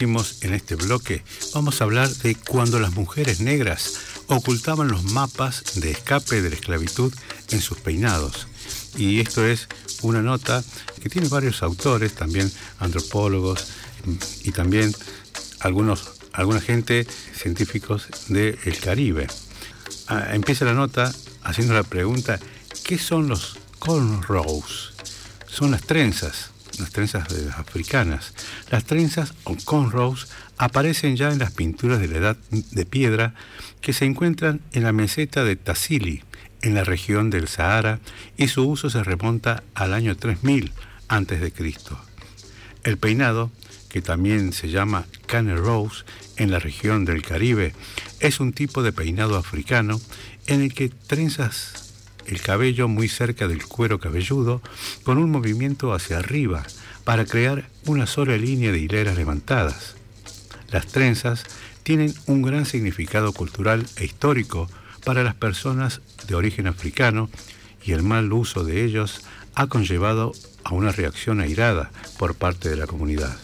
en este bloque, vamos a hablar de cuando las mujeres negras ocultaban los mapas de escape de la esclavitud en sus peinados. Y esto es una nota que tiene varios autores, también antropólogos y también algunos, alguna gente científicos del Caribe. Ah, empieza la nota haciendo la pregunta, ¿qué son los cornrows? Son las trenzas, las trenzas africanas. Las trenzas o cornrows aparecen ya en las pinturas de la edad de piedra que se encuentran en la meseta de Tassili, en la región del Sahara, y su uso se remonta al año 3000 a.C. El peinado, que también se llama cane rose en la región del Caribe, es un tipo de peinado africano en el que trenzas el cabello muy cerca del cuero cabelludo con un movimiento hacia arriba para crear una sola línea de hileras levantadas. Las trenzas tienen un gran significado cultural e histórico para las personas de origen africano y el mal uso de ellos ha conllevado a una reacción airada por parte de la comunidad.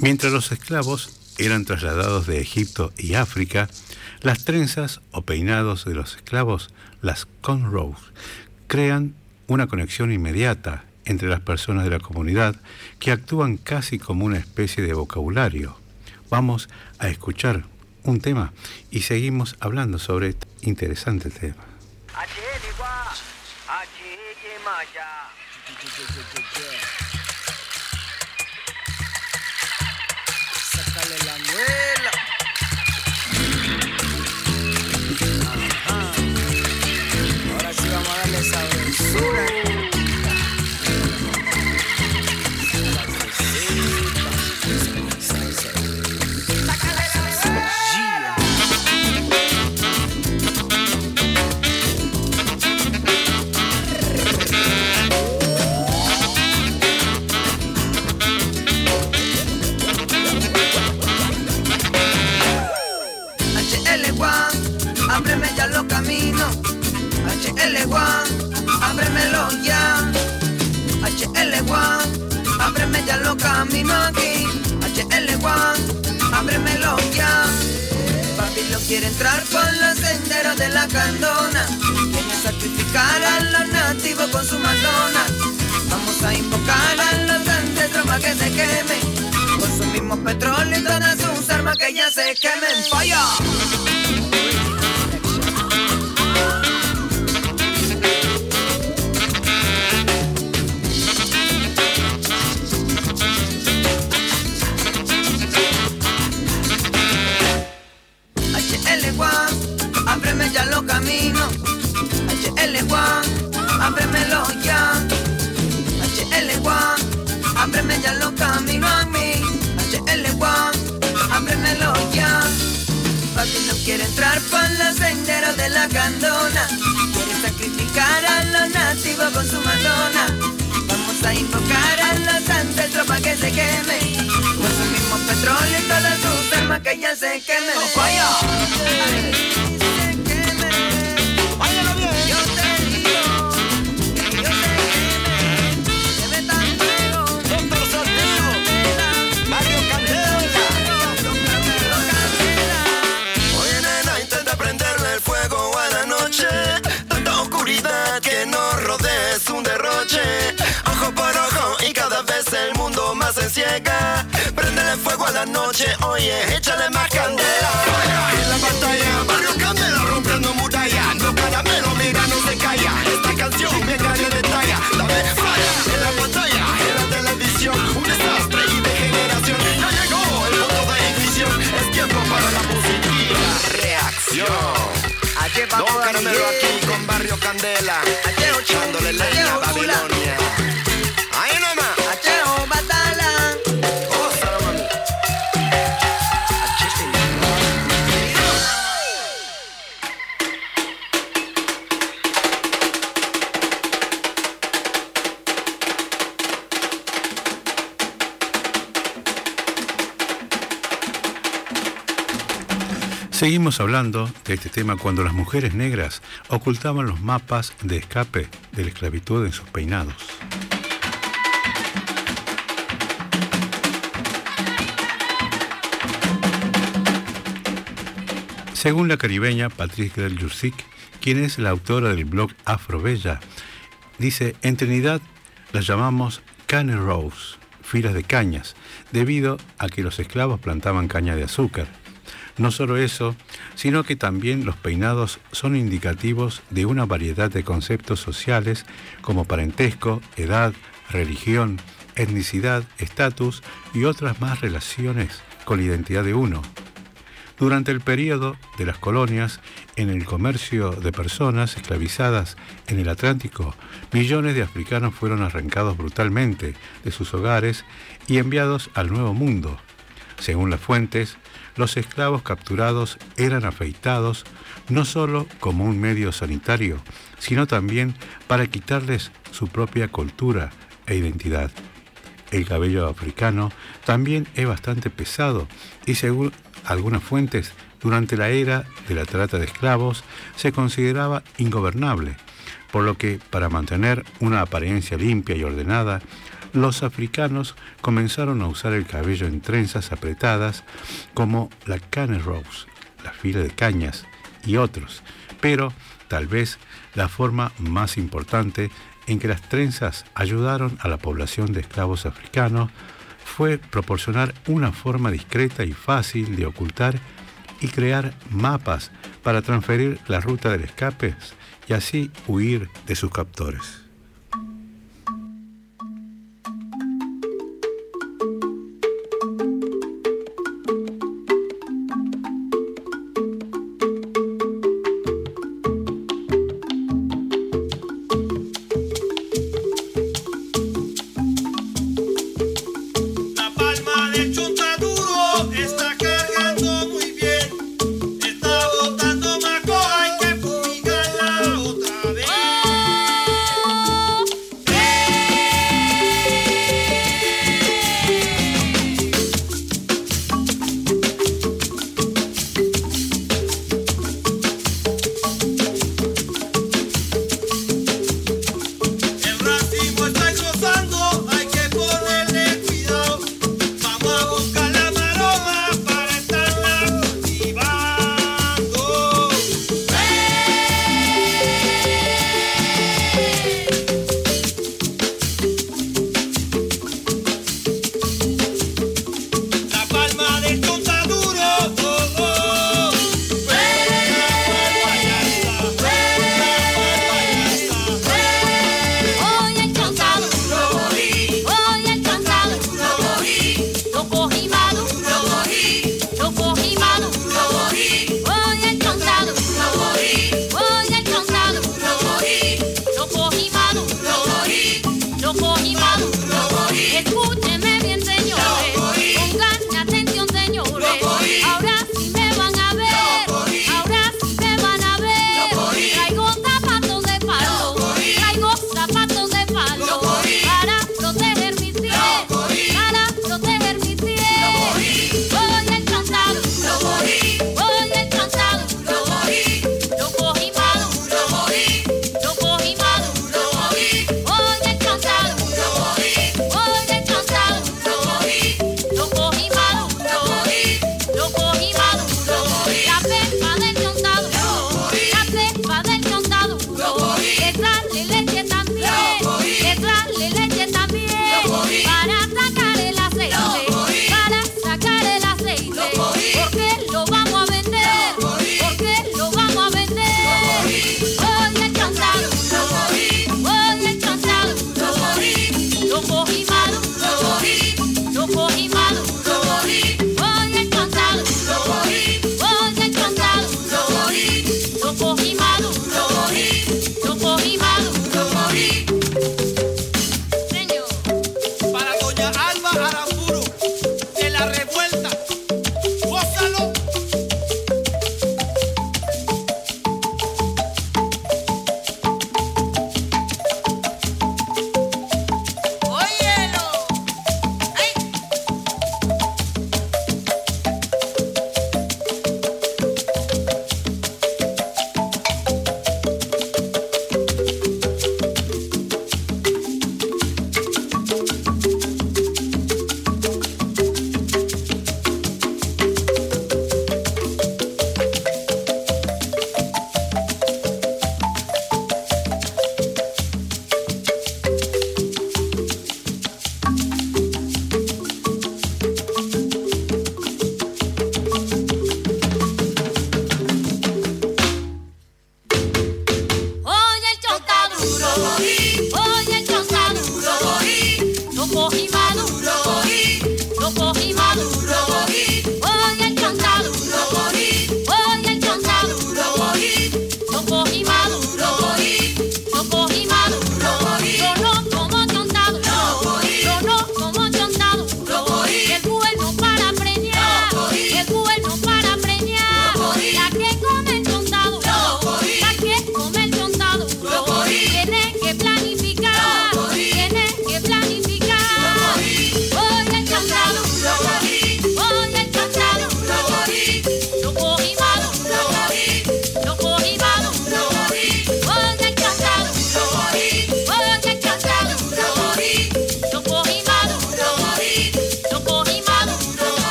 Mientras los esclavos eran trasladados de Egipto y África, las trenzas o peinados de los esclavos, las cornrows, crean una conexión inmediata entre las personas de la comunidad que actúan casi como una especie de vocabulario. Vamos a escuchar un tema y seguimos hablando sobre este interesante tema. Sus armas que ya se quemen. ¡Fire! quiere ciega. Prendele fuego a la noche, oye, échale más candela. En la pantalla, Barrio Candela rompiendo muralla. No caramelo, mira, no se calla. Esta canción me cae de talla. Dame falla en la pantalla, en la televisión. Un desastre y degeneración. Ya llegó el punto de ignición. Es tiempo para la positiva reacción. No caramelo aquí con Barrio Candela. De este tema cuando las mujeres negras ocultaban los mapas de escape de la esclavitud en sus peinados. Según la caribeña Patricia del quien es la autora del blog Afrobella, dice, en Trinidad las llamamos cane rose, filas de cañas, debido a que los esclavos plantaban caña de azúcar. No solo eso, sino que también los peinados son indicativos de una variedad de conceptos sociales como parentesco, edad, religión, etnicidad, estatus y otras más relaciones con la identidad de uno. Durante el periodo de las colonias, en el comercio de personas esclavizadas en el Atlántico, millones de africanos fueron arrancados brutalmente de sus hogares y enviados al Nuevo Mundo. Según las fuentes, los esclavos capturados eran afeitados no solo como un medio sanitario, sino también para quitarles su propia cultura e identidad. El cabello africano también es bastante pesado y según algunas fuentes, durante la era de la trata de esclavos se consideraba ingobernable, por lo que para mantener una apariencia limpia y ordenada, los africanos comenzaron a usar el cabello en trenzas apretadas como la cane rose, la fila de cañas y otros, pero tal vez la forma más importante en que las trenzas ayudaron a la población de esclavos africanos fue proporcionar una forma discreta y fácil de ocultar y crear mapas para transferir la ruta del escape y así huir de sus captores.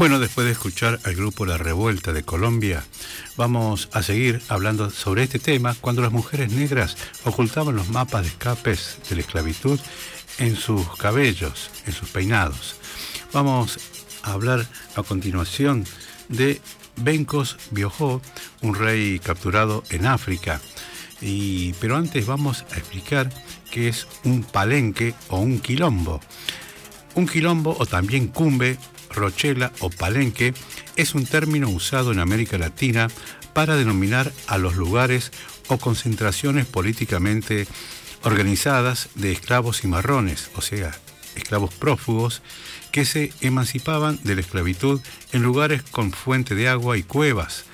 Bueno, después de escuchar al grupo La Revuelta de Colombia, vamos a seguir hablando sobre este tema cuando las mujeres negras ocultaban los mapas de escapes de la esclavitud en sus cabellos, en sus peinados. Vamos a hablar a continuación de Bencos Biojó, un rey capturado en África. Y, pero antes vamos a explicar qué es un palenque o un quilombo. Un quilombo o también cumbe rochela o palenque es un término usado en América Latina para denominar a los lugares o concentraciones políticamente organizadas de esclavos y marrones, o sea, esclavos prófugos, que se emancipaban de la esclavitud en lugares con fuente de agua y cuevas,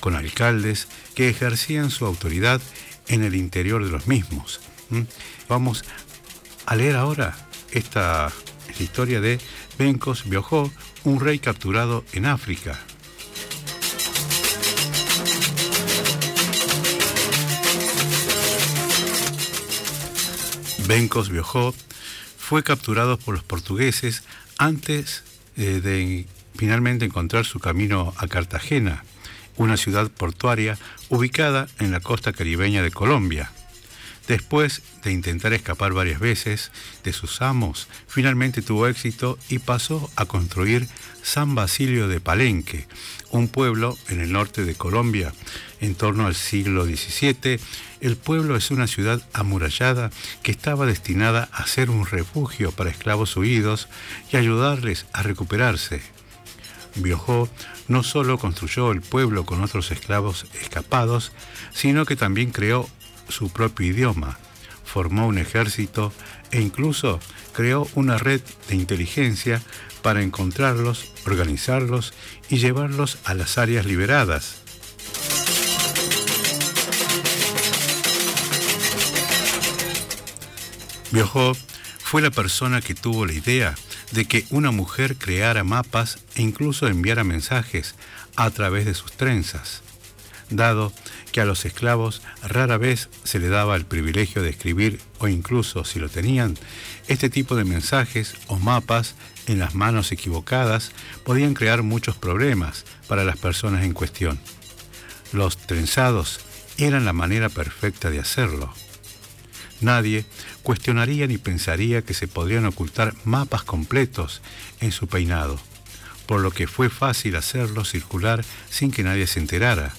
con alcaldes que ejercían su autoridad en el interior de los mismos. ¿Mm? Vamos a leer ahora esta, esta historia de Bencos Biojó, un rey capturado en África. Bencos Biojó fue capturado por los portugueses antes eh, de finalmente encontrar su camino a Cartagena, una ciudad portuaria ubicada en la costa caribeña de Colombia. Después de intentar escapar varias veces de sus amos, finalmente tuvo éxito y pasó a construir San Basilio de Palenque, un pueblo en el norte de Colombia. En torno al siglo XVII, el pueblo es una ciudad amurallada que estaba destinada a ser un refugio para esclavos huidos y ayudarles a recuperarse. Biojó no solo construyó el pueblo con otros esclavos escapados, sino que también creó su propio idioma, formó un ejército e incluso creó una red de inteligencia para encontrarlos, organizarlos y llevarlos a las áreas liberadas. Biojó fue la persona que tuvo la idea de que una mujer creara mapas e incluso enviara mensajes a través de sus trenzas, dado que a los esclavos rara vez se le daba el privilegio de escribir o incluso si lo tenían, este tipo de mensajes o mapas en las manos equivocadas podían crear muchos problemas para las personas en cuestión. Los trenzados eran la manera perfecta de hacerlo. Nadie cuestionaría ni pensaría que se podrían ocultar mapas completos en su peinado, por lo que fue fácil hacerlo circular sin que nadie se enterara.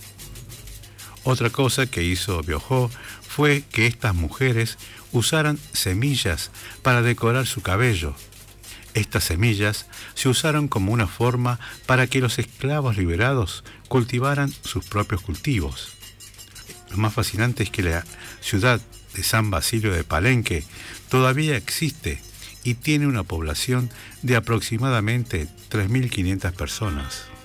Otra cosa que hizo Biojó fue que estas mujeres usaran semillas para decorar su cabello. Estas semillas se usaron como una forma para que los esclavos liberados cultivaran sus propios cultivos. Lo más fascinante es que la ciudad de San Basilio de Palenque todavía existe y tiene una población de aproximadamente 3.500 personas.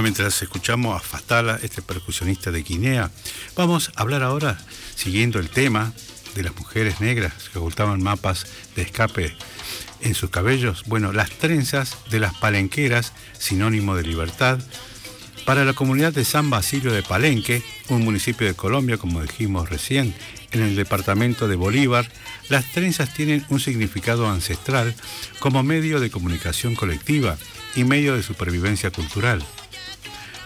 Mientras escuchamos a Fatala, este percusionista de Guinea, vamos a hablar ahora, siguiendo el tema de las mujeres negras que ocultaban mapas de escape en sus cabellos, bueno, las trenzas de las palenqueras, sinónimo de libertad, para la comunidad de San Basilio de Palenque, un municipio de Colombia, como dijimos recién, en el departamento de Bolívar, las trenzas tienen un significado ancestral como medio de comunicación colectiva y medio de supervivencia cultural.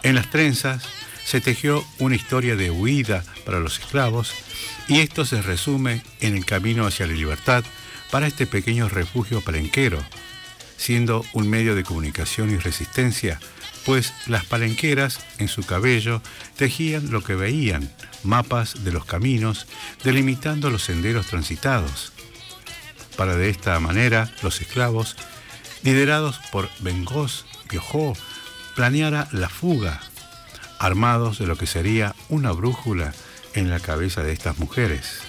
En las trenzas se tejió una historia de huida para los esclavos y esto se resume en el camino hacia la libertad para este pequeño refugio palenquero, siendo un medio de comunicación y resistencia, pues las palenqueras en su cabello tejían lo que veían, mapas de los caminos, delimitando los senderos transitados. Para de esta manera los esclavos, liderados por Bengós, Piojó, planeara la fuga, armados de lo que sería una brújula en la cabeza de estas mujeres.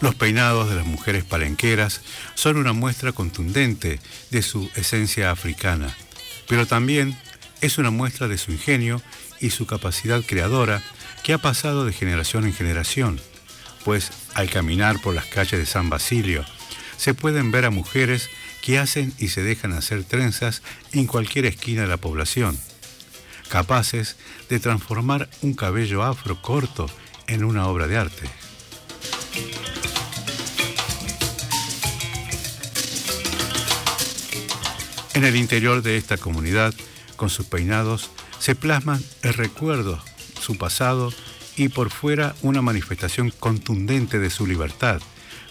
Los peinados de las mujeres palenqueras son una muestra contundente de su esencia africana, pero también es una muestra de su ingenio y su capacidad creadora que ha pasado de generación en generación, pues al caminar por las calles de San Basilio, se pueden ver a mujeres que hacen y se dejan hacer trenzas en cualquier esquina de la población, capaces de transformar un cabello afro corto en una obra de arte. En el interior de esta comunidad, con sus peinados, se plasman el recuerdo, su pasado y por fuera una manifestación contundente de su libertad,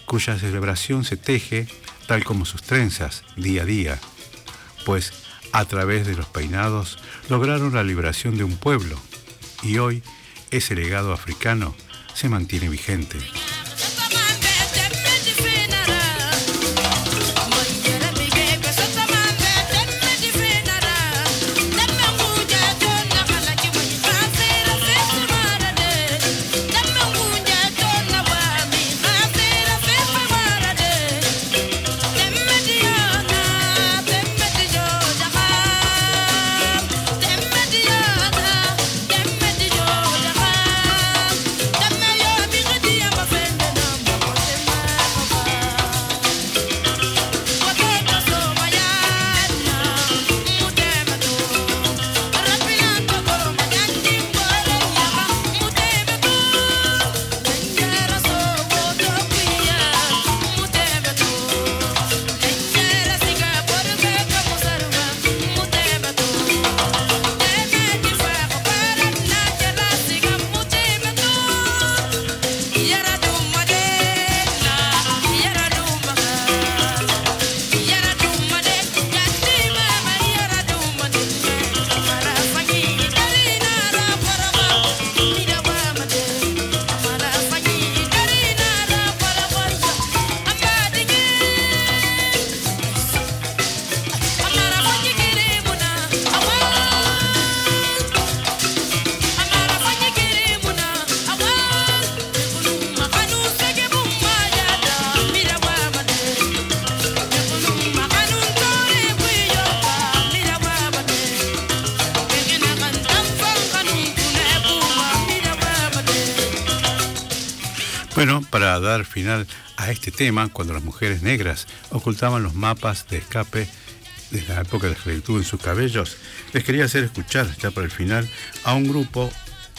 cuya celebración se teje, tal como sus trenzas, día a día, pues a través de los peinados lograron la liberación de un pueblo y hoy ese legado africano se mantiene vigente. Bueno, para dar final a este tema, cuando las mujeres negras ocultaban los mapas de escape de la época de la esclavitud en sus cabellos, les quería hacer escuchar, ya para el final, a un grupo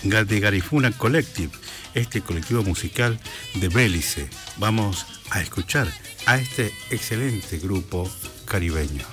de Garifuna Collective, este colectivo musical de Bélice. Vamos a escuchar a este excelente grupo caribeño.